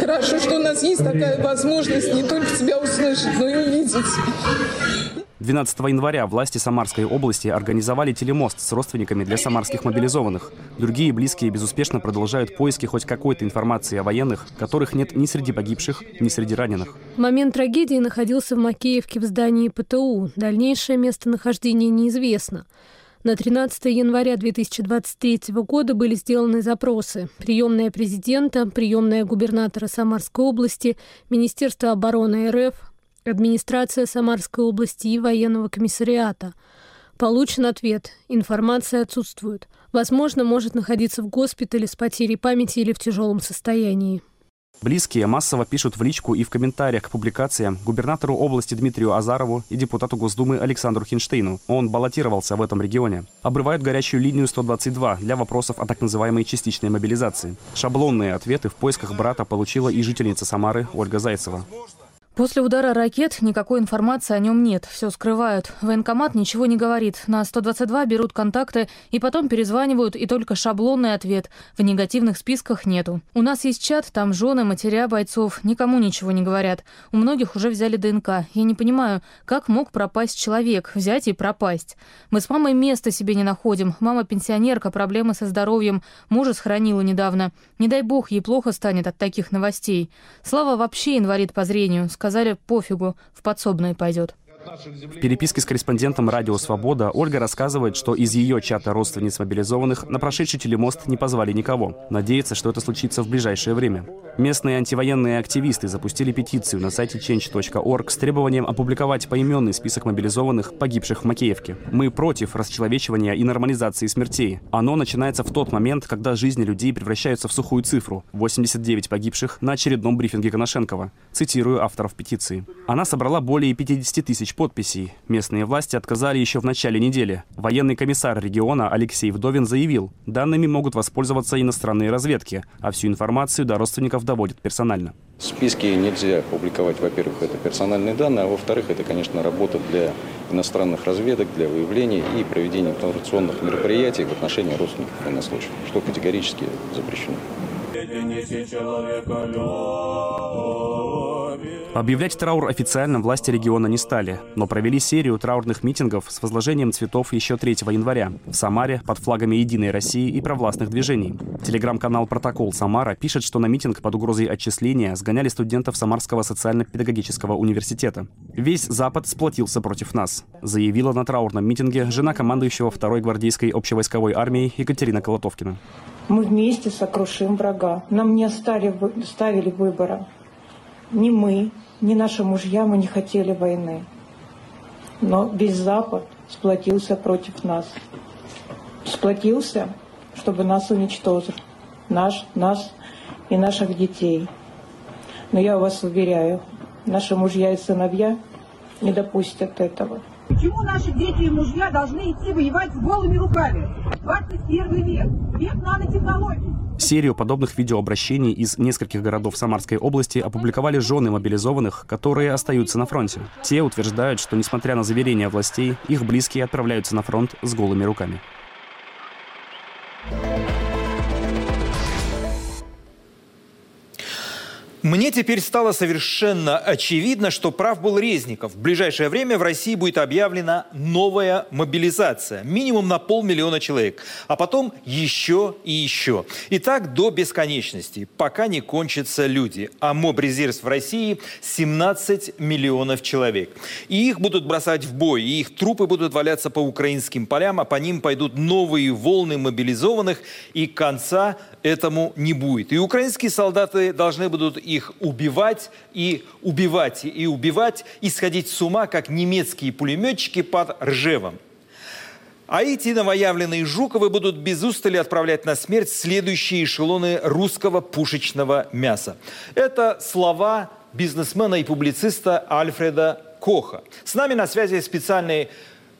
Хорошо, что у нас есть такая возможность не только тебя услышать, но и увидеть. 12 января власти Самарской области организовали телемост с родственниками для самарских мобилизованных. Другие близкие безуспешно продолжают поиски хоть какой-то информации о военных, которых нет ни среди погибших, ни среди раненых. Момент трагедии находился в Макеевке в здании ПТУ. Дальнейшее местонахождение неизвестно. На 13 января 2023 года были сделаны запросы. Приемная президента, приемная губернатора Самарской области, Министерство обороны РФ, администрация Самарской области и военного комиссариата. Получен ответ. Информация отсутствует. Возможно, может находиться в госпитале с потерей памяти или в тяжелом состоянии. Близкие массово пишут в личку и в комментариях к публикациям губернатору области Дмитрию Азарову и депутату Госдумы Александру Хинштейну. Он баллотировался в этом регионе. Обрывают горячую линию 122 для вопросов о так называемой частичной мобилизации. Шаблонные ответы в поисках брата получила и жительница Самары Ольга Зайцева. После удара ракет никакой информации о нем нет. Все скрывают. Военкомат ничего не говорит. На 122 берут контакты и потом перезванивают, и только шаблонный ответ. В негативных списках нету. У нас есть чат, там жены, матеря бойцов. Никому ничего не говорят. У многих уже взяли ДНК. Я не понимаю, как мог пропасть человек, взять и пропасть. Мы с мамой места себе не находим. Мама пенсионерка, проблемы со здоровьем. Мужа схоронила недавно. Не дай бог, ей плохо станет от таких новостей. Слава вообще инвалид по зрению, сказали, пофигу, в подсобное пойдет. В переписке с корреспондентом «Радио Свобода» Ольга рассказывает, что из ее чата родственниц мобилизованных на прошедший телемост не позвали никого. Надеется, что это случится в ближайшее время. Местные антивоенные активисты запустили петицию на сайте change.org с требованием опубликовать поименный список мобилизованных, погибших в Макеевке. Мы против расчеловечивания и нормализации смертей. Оно начинается в тот момент, когда жизни людей превращаются в сухую цифру – 89 погибших на очередном брифинге Коношенкова. Цитирую авторов петиции. Она собрала более 50 тысяч подписей. Местные власти отказали еще в начале недели. Военный комиссар региона Алексей Вдовин заявил, данными могут воспользоваться иностранные разведки, а всю информацию до родственников доводит персонально. Списки нельзя публиковать, во-первых, это персональные данные, а во-вторых, это, конечно, работа для иностранных разведок, для выявления и проведения информационных мероприятий в отношении родственников военнослужащих, что категорически запрещено. Объявлять траур официально власти региона не стали, но провели серию траурных митингов с возложением цветов еще 3 января в Самаре под флагами «Единой России» и провластных движений. Телеграм-канал «Протокол Самара» пишет, что на митинг под угрозой отчисления сгоняли студентов Самарского социально-педагогического университета. «Весь Запад сплотился против нас», заявила на траурном митинге жена командующего второй гвардейской общевойсковой армией Екатерина Колотовкина. Мы вместе сокрушим врага. Нам не оставили, ставили выбора. Ни мы, ни наши мужья мы не хотели войны. Но весь Запад сплотился против нас. Сплотился, чтобы нас уничтожить. Наш, нас и наших детей. Но я вас уверяю, наши мужья и сыновья не допустят этого. Почему наши дети и мужья должны идти воевать с голыми руками? 21 век, век нанотехнологий. Серию подобных видеообращений из нескольких городов Самарской области опубликовали жены мобилизованных, которые остаются на фронте. Те утверждают, что, несмотря на заверения властей, их близкие отправляются на фронт с голыми руками. Мне теперь стало совершенно очевидно, что прав был Резников. В ближайшее время в России будет объявлена новая мобилизация. Минимум на полмиллиона человек. А потом еще и еще. И так до бесконечности, пока не кончатся люди. А мобрезерв в России 17 миллионов человек. И их будут бросать в бой. И их трупы будут валяться по украинским полям, а по ним пойдут новые волны мобилизованных. И конца этому не будет. И украинские солдаты должны будут их убивать и убивать и убивать, и сходить с ума, как немецкие пулеметчики под Ржевом. А эти новоявленные Жуковы будут без устали отправлять на смерть следующие эшелоны русского пушечного мяса. Это слова бизнесмена и публициста Альфреда Коха. С нами на связи специальный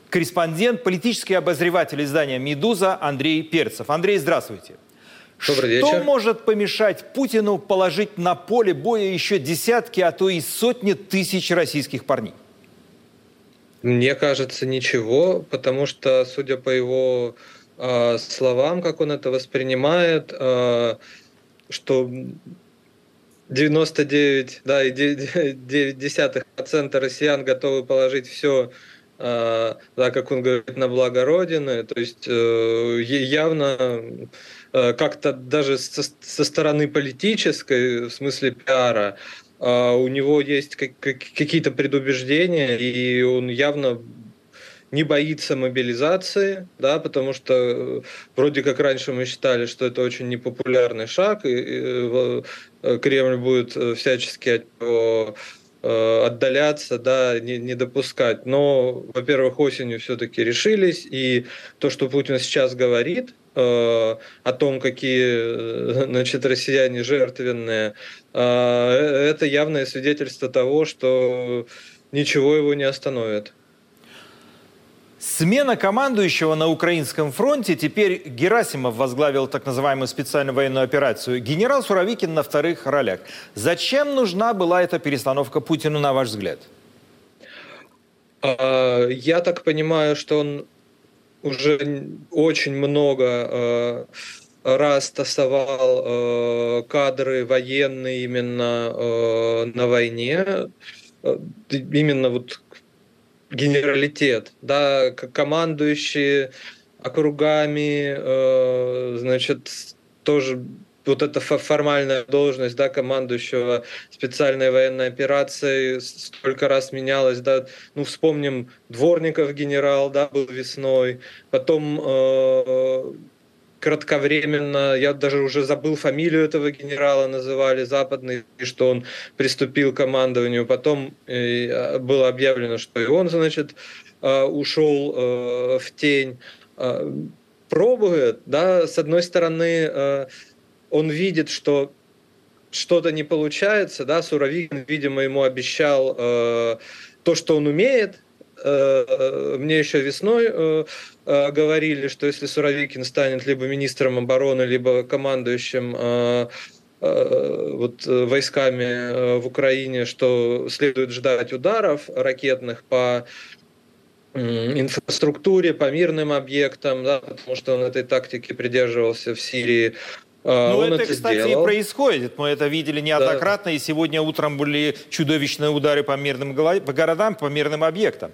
корреспондент, политический обозреватель издания «Медуза» Андрей Перцев. Андрей, здравствуйте. Добрый Что вечер. может помешать Путину положить на поле боя еще десятки, а то и сотни тысяч российских парней? Мне кажется, ничего, потому что, судя по его э, словам, как он это воспринимает, э, что 99, да, и 9% россиян готовы положить все, э, да, как он говорит, на благо Родины. То есть э, явно как-то даже со, со стороны политической, в смысле пиара, э, у него есть как, как, какие-то предубеждения, и он явно не боится мобилизации, да, потому что э, вроде как раньше мы считали, что это очень непопулярный шаг, и, и э, Кремль будет э, всячески от него э, отдаляться, да, не, не допускать. Но, во-первых, осенью все-таки решились, и то, что Путин сейчас говорит э, о том, какие, значит, россияне жертвенные, э, это явное свидетельство того, что ничего его не остановит. Смена командующего на украинском фронте. Теперь Герасимов возглавил так называемую специальную военную операцию. Генерал Суровикин на вторых ролях. Зачем нужна была эта перестановка Путину, на ваш взгляд? А, Я так понимаю, что он уже очень много раз тасовал кадры военные именно на войне, именно вот генералитет, да, командующие округами, значит, тоже вот эта формальная должность, да, командующего специальной военной операцией столько раз менялась, да, ну, вспомним, Дворников генерал, да, был весной, потом э, кратковременно, я даже уже забыл фамилию этого генерала, называли западный, и что он приступил к командованию. Потом э, было объявлено, что и он, значит, э, ушел э, в тень. Пробует, да, с одной стороны, он видит, что что-то не получается, да, Суровикин, видимо, ему обещал то, что он умеет, мне еще весной Э, говорили, что если Суровикин станет либо министром обороны, либо командующим э, э, вот, войсками в Украине, что следует ждать ударов ракетных по инфраструктуре, по мирным объектам, да, потому что он этой тактики придерживался в Сирии ну, это, это, кстати, сделал. и происходит. Мы это видели неоднократно, да. и сегодня утром были чудовищные удары по мирным по городам, по мирным объектам.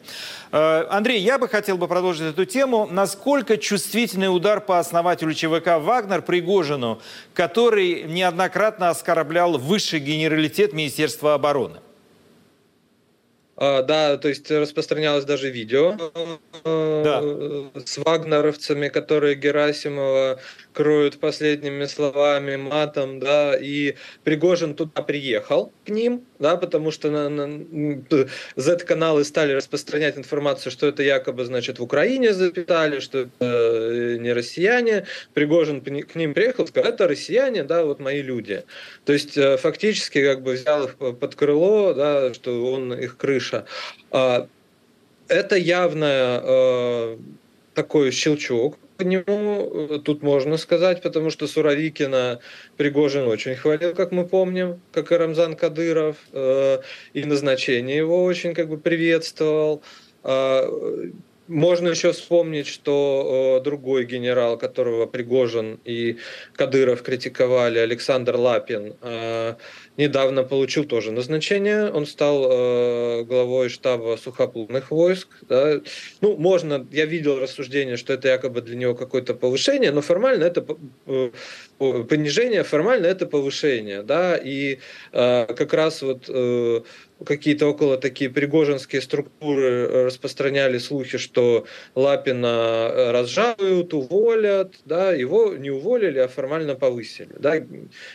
Э, Андрей, я бы хотел бы продолжить эту тему. Насколько чувствительный удар по основателю ЧВК «Вагнер» Пригожину, который неоднократно оскорблял высший генералитет Министерства обороны? А, да, то есть распространялось даже видео э, да. с вагнеровцами, которые Герасимова кроют последними словами, матом, да, и Пригожин туда приехал к ним, да, потому что на, на, Z-каналы стали распространять информацию, что это якобы, значит, в Украине запитали, что это э, не россияне. Пригожин к ним приехал, сказал, это россияне, да, вот мои люди. То есть э, фактически как бы взял их под крыло, да, что он их крыша. А, это явно э, такой щелчок, к нему э, тут можно сказать, потому что Суровикина Пригожин очень хвалил, как мы помним, как и Рамзан Кадыров, э, и назначение его очень как бы приветствовал. Э, можно еще вспомнить, что э, другой генерал, которого Пригожин и Кадыров критиковали, Александр Лапин, э, недавно получил тоже назначение. Он стал э, главой штаба сухопутных войск. Да. Ну, можно, я видел рассуждение, что это якобы для него какое-то повышение, но формально это э, понижение, формально это повышение. Да. И э, как раз вот э, какие-то около такие пригожинские структуры э, распространяли слухи, что Лапина э, разжалуют, уволят, да, его не уволили, а формально повысили, да,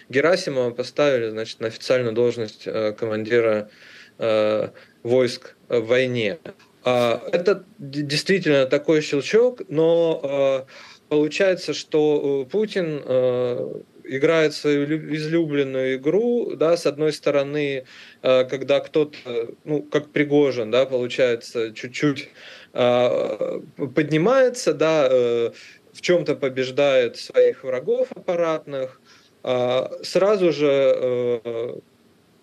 Герасимова поставили, значит, на официальную должность э, командира войск в войне. А, это действительно такой щелчок, но получается, что Путин играет свою излюбленную игру, да, с одной стороны, э, когда кто-то, ну, как Пригожин, да, получается, чуть-чуть э, поднимается, да, э, в чем-то побеждает своих врагов аппаратных, сразу же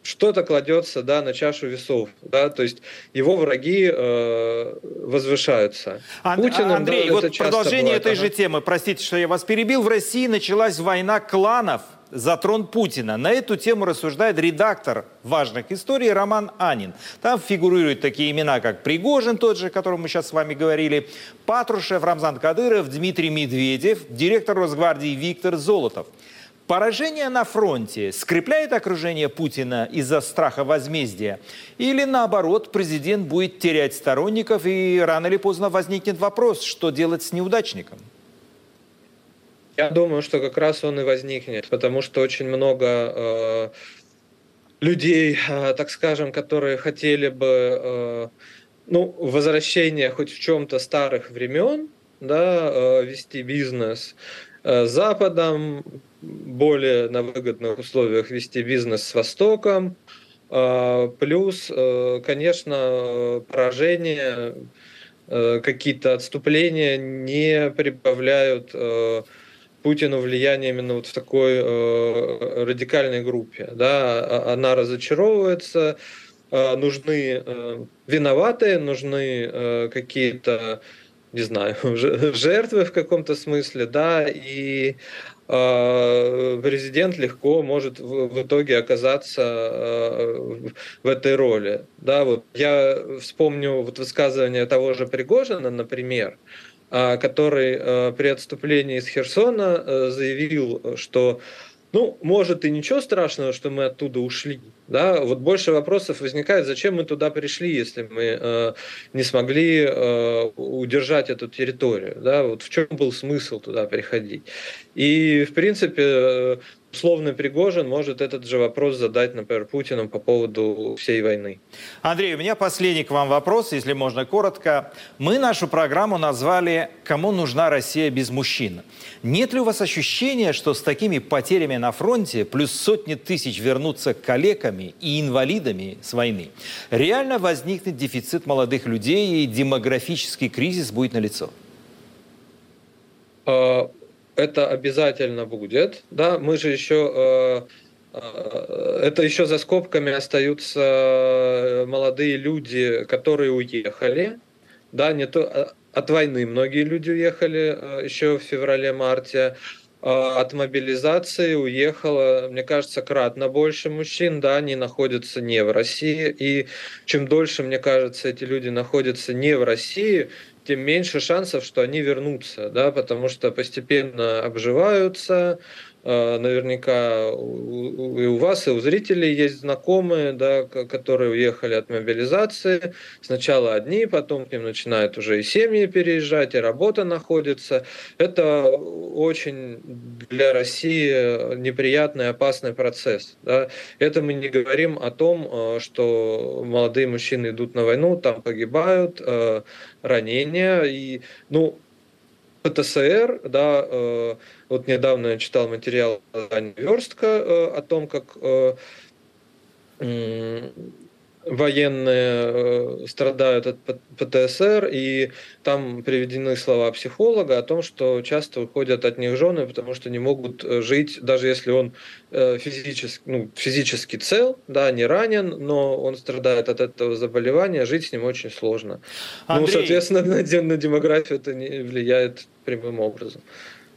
что-то кладется да, на чашу весов. Да, то есть его враги э, возвышаются. Ан- Путиным, Андрей, да, вот продолжение бывает, этой ага. же темы. Простите, что я вас перебил. В России началась война кланов за трон Путина. На эту тему рассуждает редактор важных историй Роман Анин. Там фигурируют такие имена, как Пригожин, тот же, о котором мы сейчас с вами говорили, Патрушев, Рамзан Кадыров, Дмитрий Медведев, директор Росгвардии Виктор Золотов. Поражение на фронте скрепляет окружение Путина из-за страха возмездия? Или наоборот, президент будет терять сторонников и рано или поздно возникнет вопрос, что делать с неудачником? Я думаю, что как раз он и возникнет, потому что очень много э, людей, э, так скажем, которые хотели бы э, ну, возвращения хоть в чем-то старых времен, да, э, вести бизнес э, Западом, более на выгодных условиях вести бизнес с Востоком. А, плюс, э, конечно, поражение, э, какие-то отступления не прибавляют э, Путину влияние именно вот в такой радикальной группе. Да? А, она разочаровывается, нужны виноватые, нужны какие-то не знаю, [LAUGHS] жертвы в каком-то смысле, да, и президент легко может в итоге оказаться а, в этой роли. Да, вот я вспомню вот высказывание того же Пригожина, например, а, который при отступлении из Херсона заявил, что ну, может и ничего страшного, что мы оттуда ушли. Да, вот больше вопросов возникает, зачем мы туда пришли, если мы э, не смогли э, удержать эту территорию, да, вот в чем был смысл туда приходить. И, в принципе, условный Пригожин может этот же вопрос задать, например, Путину по поводу всей войны. Андрей, у меня последний к вам вопрос, если можно коротко. Мы нашу программу назвали «Кому нужна Россия без мужчин?». Нет ли у вас ощущения, что с такими потерями на фронте плюс сотни тысяч вернутся калеками и инвалидами с войны, реально возникнет дефицит молодых людей и демографический кризис будет налицо? Это обязательно будет. Да, мы же еще э, э, это еще за скобками остаются молодые люди, которые уехали. Да, не то а, от войны многие люди уехали э, еще в феврале-марте. А от мобилизации уехало, мне кажется, кратно больше мужчин, да, они находятся не в России. И чем дольше, мне кажется, эти люди находятся не в России, тем меньше шансов, что они вернутся, да, потому что постепенно обживаются, наверняка и у вас, и у зрителей есть знакомые, да, которые уехали от мобилизации. Сначала одни, потом к ним начинают уже и семьи переезжать, и работа находится. Это очень для России неприятный, опасный процесс. Да. Это мы не говорим о том, а, что молодые мужчины идут на войну, там погибают, а, ранения. И, ну, ПТСР, да, э, вот недавно я читал материал Верстка э, о том, как э, военные э, страдают от ПТСР, и там приведены слова психолога о том, что часто уходят от них жены, потому что не могут э, жить, даже если он э, физически, ну, физически цел, да, не ранен, но он страдает от этого заболевания, жить с ним очень сложно. Ну, Андрей... Ну, соответственно, на, на демографию это не влияет прямым образом.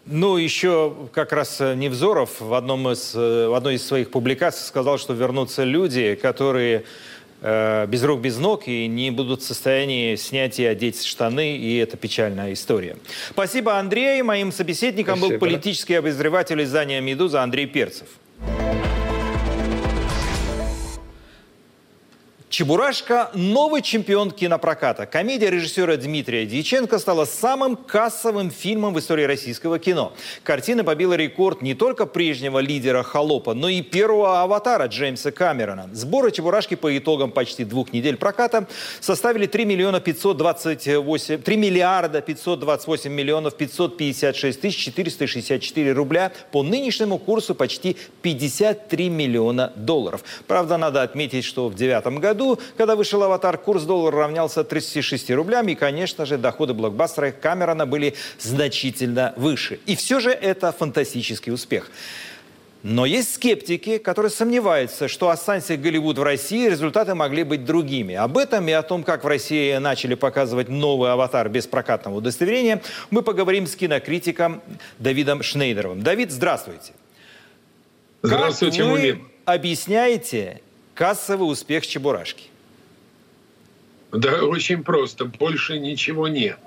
Ну, еще как раз Невзоров в, одном из, в одной из своих публикаций сказал, что вернутся люди, которые Э, без рук, без ног и не будут в состоянии снять и одеть штаны, и это печальная история. Спасибо, Андрей. Моим собеседником Спасибо. был политический обозреватель издания «Медуза» Андрей Перцев. «Чебурашка» – новый чемпион кинопроката. Комедия режиссера Дмитрия Дьяченко стала самым кассовым фильмом в истории российского кино. Картина побила рекорд не только прежнего лидера «Холопа», но и первого «Аватара» Джеймса Камерона. Сборы «Чебурашки» по итогам почти двух недель проката составили 3 миллиона 528, 3 миллиарда 528 миллионов 556 тысяч 464 рубля. По нынешнему курсу почти 53 миллиона долларов. Правда, надо отметить, что в девятом году году, когда вышел «Аватар», курс доллара равнялся 36 рублям, и, конечно же, доходы блокбастера Камерона были значительно выше. И все же это фантастический успех. Но есть скептики, которые сомневаются, что останься Голливуд в России, результаты могли быть другими. Об этом и о том, как в России начали показывать новый аватар без прокатного удостоверения, мы поговорим с кинокритиком Давидом Шнейдеровым. Давид, здравствуйте. Здравствуйте, как вы объясняете кассовый успех Чебурашки? Да очень просто. Больше ничего нет.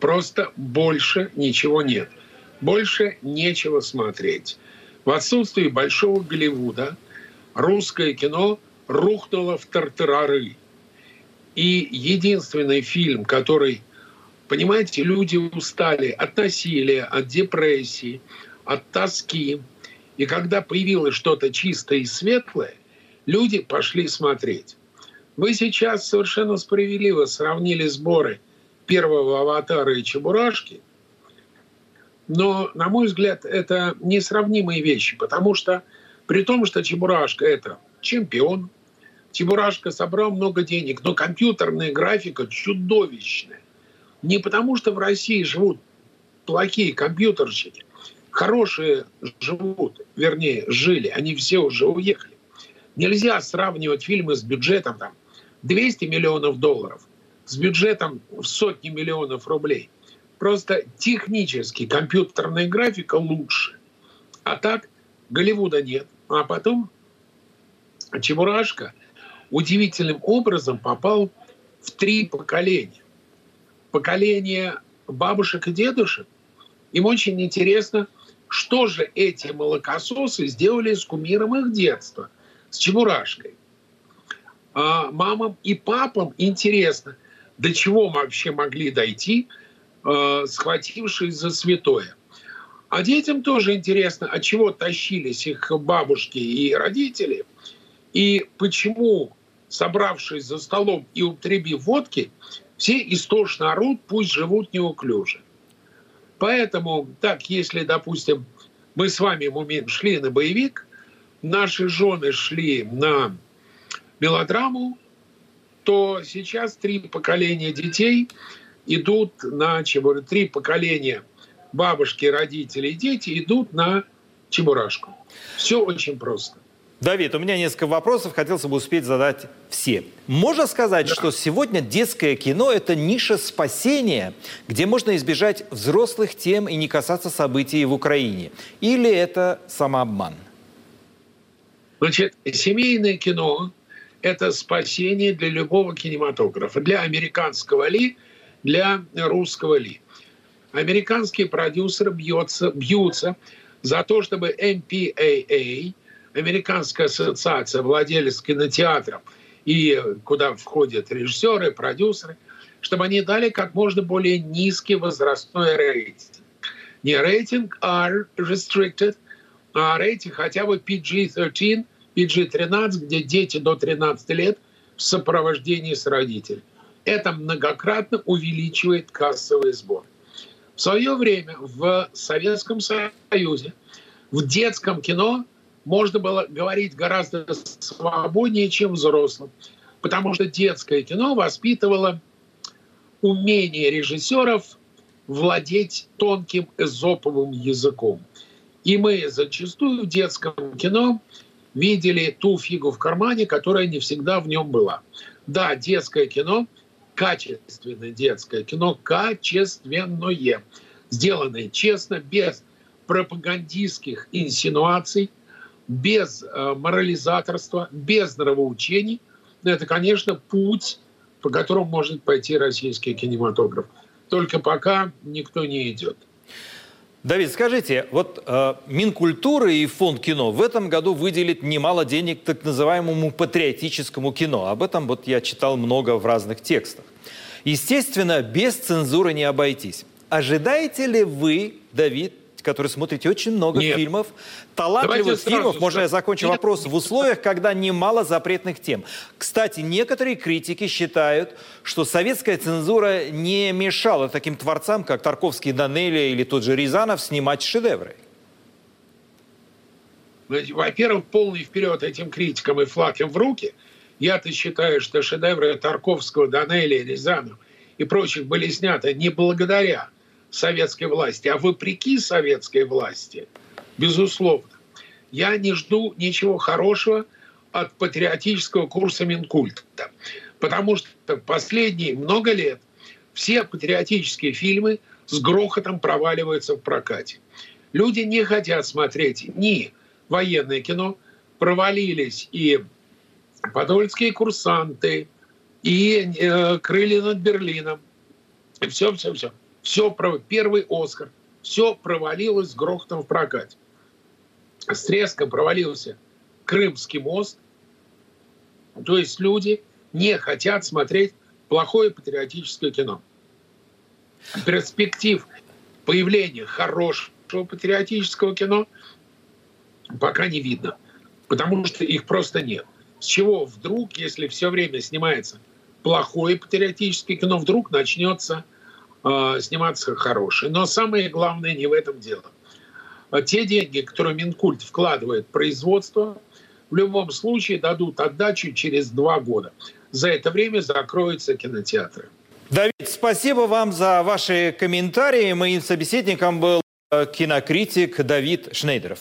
Просто больше ничего нет. Больше нечего смотреть. В отсутствии большого Голливуда русское кино рухнуло в тартарары. И единственный фильм, который, понимаете, люди устали от насилия, от депрессии, от тоски. И когда появилось что-то чистое и светлое, люди пошли смотреть. Вы сейчас совершенно справедливо сравнили сборы первого «Аватара» и «Чебурашки», но, на мой взгляд, это несравнимые вещи, потому что при том, что Чебурашка – это чемпион, Чебурашка собрал много денег, но компьютерная графика чудовищная. Не потому, что в России живут плохие компьютерщики, хорошие живут, вернее, жили, они все уже уехали. Нельзя сравнивать фильмы с бюджетом там, 200 миллионов долларов с бюджетом в сотни миллионов рублей. Просто технически компьютерная графика лучше. А так Голливуда нет. А потом Чебурашка удивительным образом попал в три поколения. Поколение бабушек и дедушек. Им очень интересно, что же эти молокососы сделали с кумиром их детства, с Чебурашкой. А мамам и папам интересно, до чего вообще могли дойти, э, схватившись за святое. А детям тоже интересно, от чего тащились их бабушки и родители, и почему, собравшись за столом и употребив водки, все истошно орут, пусть живут неуклюже. Поэтому, так, если, допустим, мы с вами, Мумин, шли на боевик, наши жены шли на мелодраму, то сейчас три поколения детей идут на чего три поколения бабушки, родители и дети идут на чебурашку. Все очень просто. Давид, у меня несколько вопросов, хотелось бы успеть задать все. Можно сказать, да. что сегодня детское кино – это ниша спасения, где можно избежать взрослых тем и не касаться событий в Украине? Или это самообман? Значит, семейное кино – это спасение для любого кинематографа. Для американского ли, для русского ли. Американские продюсеры бьются, бьются за то, чтобы MPAA – Американская ассоциация владелец кинотеатров и куда входят режиссеры, продюсеры, чтобы они дали как можно более низкий возрастной рейтинг. Не рейтинг R restricted, а рейтинг хотя бы PG-13, PG-13, где дети до 13 лет в сопровождении с родителями. Это многократно увеличивает кассовый сбор. В свое время в Советском Союзе в детском кино можно было говорить гораздо свободнее, чем взрослым. Потому что детское кино воспитывало умение режиссеров владеть тонким эзоповым языком. И мы зачастую в детском кино видели ту фигу в кармане, которая не всегда в нем была. Да, детское кино, качественное детское кино, качественное, сделанное честно, без пропагандистских инсинуаций – без э, морализаторства, без нравоучений. Это, конечно, путь, по которому может пойти российский кинематограф. Только пока никто не идет. Давид, скажите, вот э, Минкультуры и Фонд кино в этом году выделит немало денег так называемому патриотическому кино. Об этом вот я читал много в разных текстах. Естественно, без цензуры не обойтись. Ожидаете ли вы, Давид, который смотрите очень много Нет. фильмов, талантливых фильмов, можно я закончу Нет. вопрос, в условиях, когда немало запретных тем. Кстати, некоторые критики считают, что советская цензура не мешала таким творцам, как Тарковский, Данелия или тот же Рязанов, снимать шедевры. Во-первых, полный вперед этим критикам и флаг им в руки. Я-то считаю, что шедевры Тарковского, Данелия, Рязанова и прочих были сняты не благодаря советской власти, а вопреки советской власти, безусловно, я не жду ничего хорошего от патриотического курса Минкульта. Потому что последние много лет все патриотические фильмы с грохотом проваливаются в прокате. Люди не хотят смотреть ни военное кино, провалились и подольские курсанты, и э, крылья над Берлином. И все, все, все первый Оскар, все провалилось с грохотом в прокате. С треском провалился Крымский мост. То есть люди не хотят смотреть плохое патриотическое кино. Перспектив появления хорошего патриотического кино пока не видно, потому что их просто нет. С чего вдруг, если все время снимается плохое патриотическое кино, вдруг начнется э, сниматься хорошие. Но самое главное не в этом дело. А те деньги, которые Минкульт вкладывает в производство, в любом случае дадут отдачу через два года. За это время закроются кинотеатры. Давид, спасибо вам за ваши комментарии. Моим собеседником был э, кинокритик Давид Шнейдеров.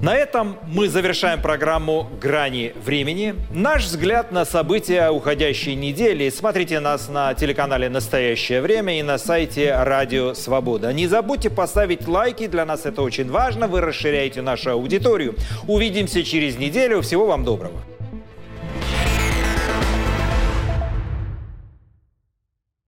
На этом мы завершаем программу «Грани времени». Наш взгляд на события уходящей недели. Смотрите нас на телеканале «Настоящее время» и на сайте «Радио Свобода». Не забудьте поставить лайки, для нас это очень важно. Вы расширяете нашу аудиторию. Увидимся через неделю. Всего вам доброго.